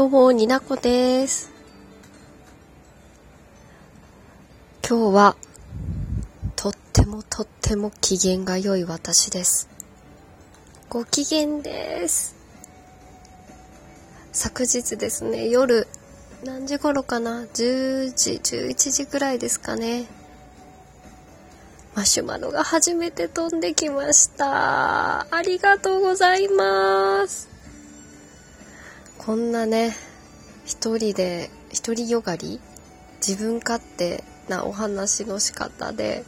どうも、になこです。今日は、とってもとっても機嫌が良い私です。ご機嫌です。昨日ですね、夜、何時頃かな ?10 時、11時くらいですかね。マシュマロが初めて飛んできました。ありがとうございます。こんなね一人で一人よがり自分勝手なお話の仕方で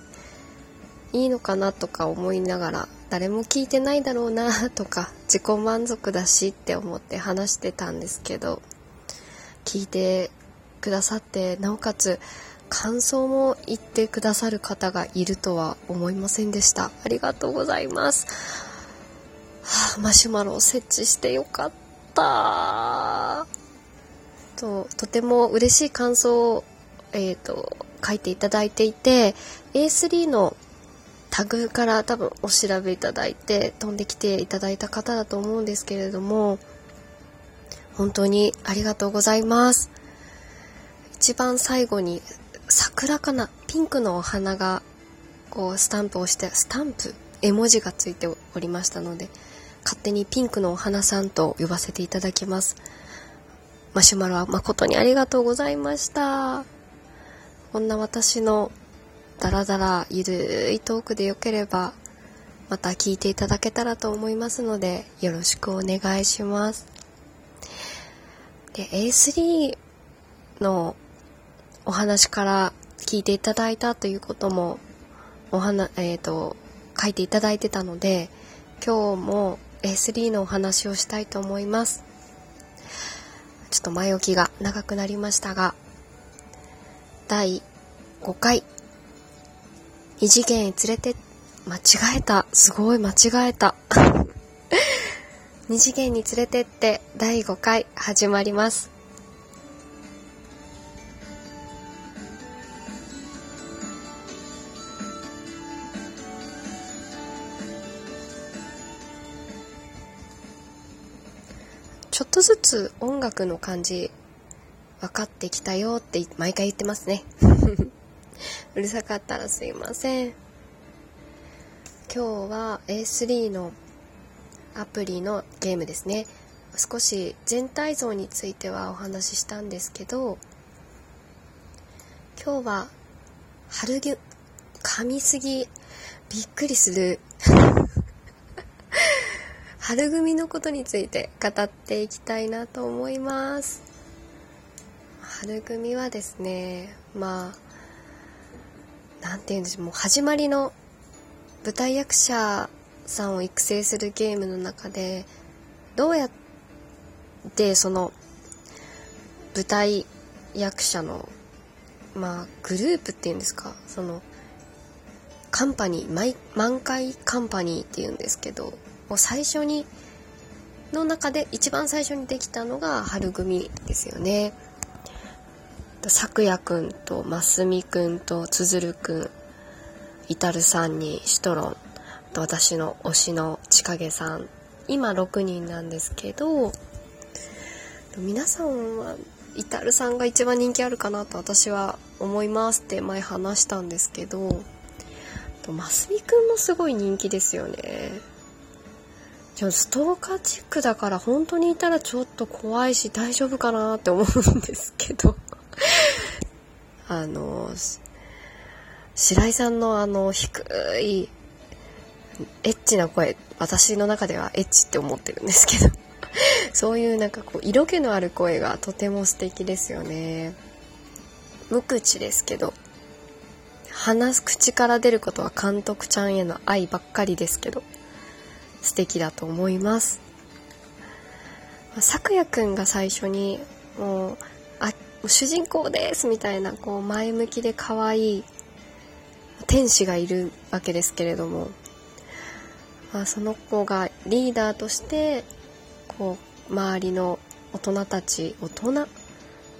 いいのかなとか思いながら誰も聞いてないだろうなとか自己満足だしって思って話してたんですけど聞いてくださってなおかつ感想も言ってくださる方がいるとは思いませんでした。ありがとうございます、はあ、マシュマロを設置してよかった。ったととても嬉しい感想を、えーと、書いていただいていて A3 のタグから多分お調べいただいて飛んできていただいた方だと思うんですけれども本当にありがとうございます。一番最後に桜かなピンクのお花がこうスタンプをしてスタンプ絵文字がついておりましたので勝手にピンクのお花さんと呼ばせていただきます。マシュマロは誠にありがとうございました。こんな私のダラダラゆるいトークでよければ、また聞いていただけたらと思いますので、よろしくお願いします。で、A3 のお話から聞いていただいたということも、お話、えっ、ー、と、書いていただいてたので、今日も A3 のお話をしたいと思います。ちょっと前置きが長くなりましたが、第5回、二次元へ連れて、間違えた。すごい間違えた。二次元に連れてって第5回始まります。ちょっとずつ音楽の感じ分かってきたよって毎回言ってますね。うるさかったらすいません。今日は A3 のアプリのゲームですね。少し全体像についてはお話ししたんですけど今日は春ぎ噛みすぎびっくりする。春組のことについて語っていきたいなと思います。春組はですねまあ何て言うんでしょうもう始まりの舞台役者さんを育成するゲームの中でどうやってその舞台役者のまあグループっていうんですかそのカンパニー満開カンパニーっていうんですけどを最初にの中で一番最初にできたのが春組ですよね。さくやくんとますみくんとつづるくんいたるさんにシトロンと私の推しのちかげさん今6人なんですけど皆さんはイタルさんが一番人気あるかなと私は思いますって前話したんですけどますみくんもすごい人気ですよねでもストーカーチックだから本当にいたらちょっと怖いし大丈夫かなって思うんですけど。あの白井さんのあの低いエッチな声私の中ではエッチって思ってるんですけど。そういうなんかこう色気のある声がとても素敵ですよね。無口ですけど。話す口から出ることは監督ちゃんへの愛ばっかりですけど。素敵だと思います。さくやくんが最初にもうあ主人公ですみたいなこう前向きで可愛い天使がいるわけですけれども、まあ、その子がリーダーとしてこう周りの大人たち大人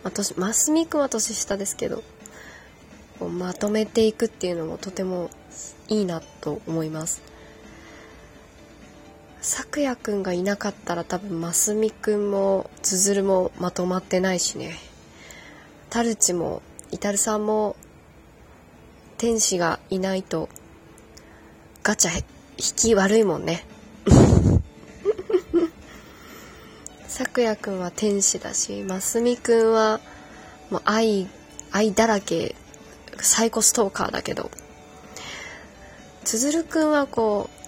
まあ、ますみくんは年下ですけどこうまとめていくっていうのもとてもいいなと思います。さくやくんがいなかったら多分ますみくんもつづるもまとまってないしね。タルチもイタルさんも天使がいないとガチャ引き悪いもんね。さくやくんは天使だしますみくんはもう愛愛だらけサイコストーカーだけど。つづるくんはこう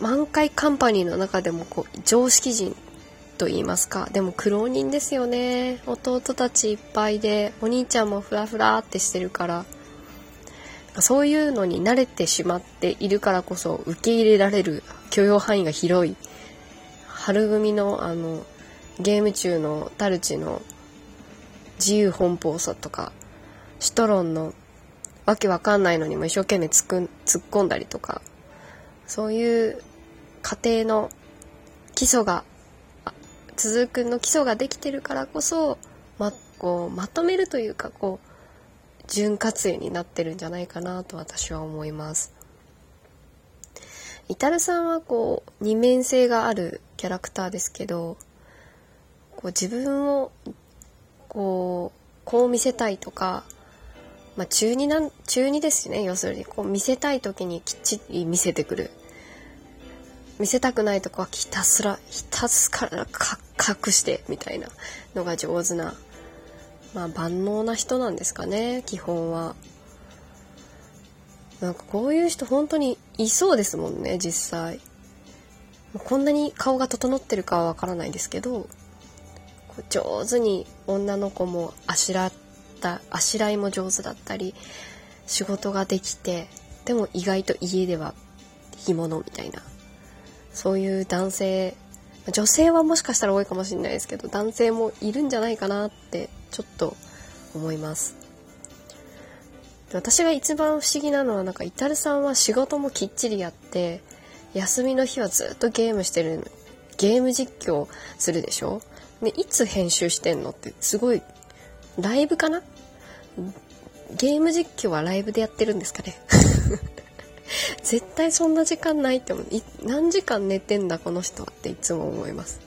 満開カンパニーの中でもこう常識人と言いますかでも苦労人ですよね。弟たちいっぱいでお兄ちゃんもフラフラってしてるから。そういうのに慣れてしまっているからこそ受け入れられる許容範囲が広い。春組のあのゲーム中のタルチの自由奔放さとかシトロンのわけわかんないのにも一生懸命突っ込んだりとか。そういう家庭の基礎が続くの基礎ができてるからこそまこうまとめるというかこう潤滑油になってるんじゃないかなと私は思います。イタルさんはこう二面性があるキャラクターですけどこう自分をこうこう見せたいとか、まあ、中2なん中2ですね要するにこう見せたい時にきっちり見せてくる。見せたくないとこはひたすらひたすら隠してみたいなのが上手なまあ万能な人なんですかね基本は。なんかこういう人本当にいそうですもんね実際。こんなに顔が整ってるかはわからないですけど上手に女の子もあしらってたあしらいも上手だったり仕事ができてでも意外と家では干物みたいなそういう男性女性はもしかしたら多いかもしれないですけど男性もいるんじゃないかなってちょっと思います。私が一番不思議なのはなんかイタルさんは仕事もきっちりやって休みの日はずっとゲームしてるゲーム実況するでしょ？でいつ編集してんのってすごいライブかな？ゲーム実況はライブでやってるんですかね？絶対そんな時間ないって思う。何時間寝てんだこの人はっていつも思います。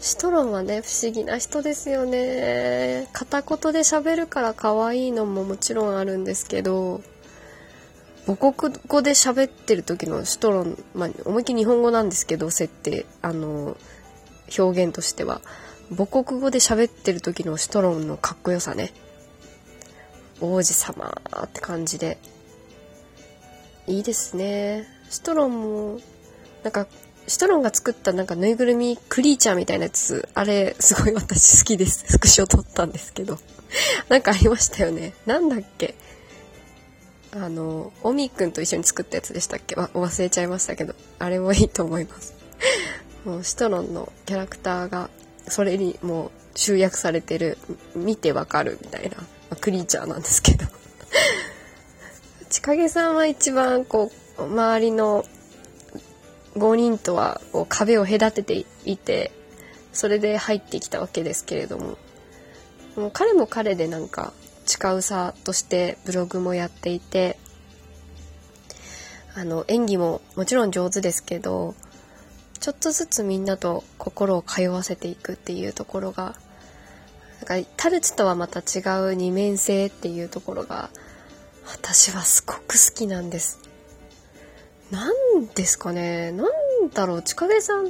シトロンはね不思議な人ですよね。片言で喋るから可愛いのももちろんあるんですけど母国語で喋ってる時のシトロン、まあ、思いっきり日本語なんですけど設定あの表現としては。母国語で喋ってる時のシトロンのかっこよさね。王子様って感じで。いいですね。シトロンもなんかシトロンが作ったなんかぬいぐるみクリーチャーみたいなやつあれすごい私好きです。スクショ撮ったんですけど。なんかありましたよね。なんだっけ。あのオミくんと一緒に作ったやつでしたっけ？忘れちゃいましたけど。あれもいいと思います。もうシトロンのキャラクターがそれにもう集約されてる見てわかるみたいな、まあ、クリーチャーなんですけど。千景さんは一番こう周りの5人とはこう壁を隔てていてそれで入ってきたわけですけれども。もう彼も彼でなんか近うさとしてブログもやっていてあの演技ももちろん上手ですけどちょっとずつみんなと心を通わせていくっていうところがなんかタルチとはまた違う二面性っていうところが私はすごく好きなんです。なんですかね。なんだろう。千景さん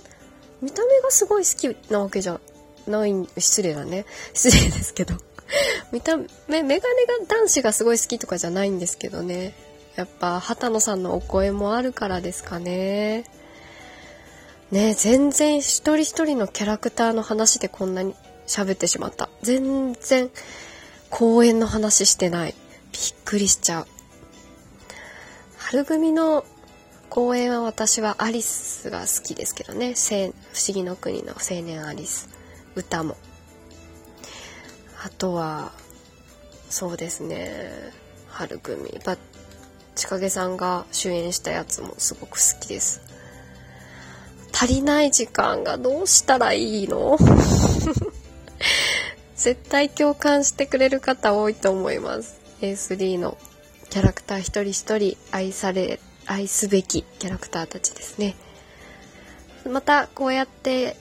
見た目がすごい好きなわけじゃない失礼だね。失礼ですけど。見た目メガネが男子がすごい好きとかじゃないんですけどね。やっぱ畑野さんのお声もあるからですかね。ね全然一人一人のキャラクターの話でこんなに喋ってしまった。全然公演の話してない。びっくりしちゃう。春組の公演は私はアリスが好きですけどね。不思議の国の青年アリス。歌も。あとは、そうですね。春組。ば、千景さんが主演したやつもすごく好きです。足りない時間がどうしたらいいの？絶対共感してくれる方多いと思います。A3 のキャラクター一人一人愛され、愛すべきキャラクターたちですね。またこうやって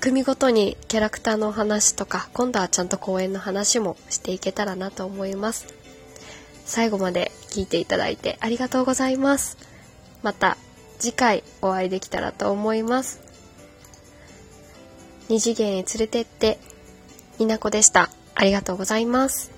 組ごとにキャラクターの話とか今度はちゃんと公演の話もしていけたらなと思います最後まで聞いていただいてありがとうございますまた次回お会いできたらと思います。二次元へ連れてって稲子でした。ありがとうございます。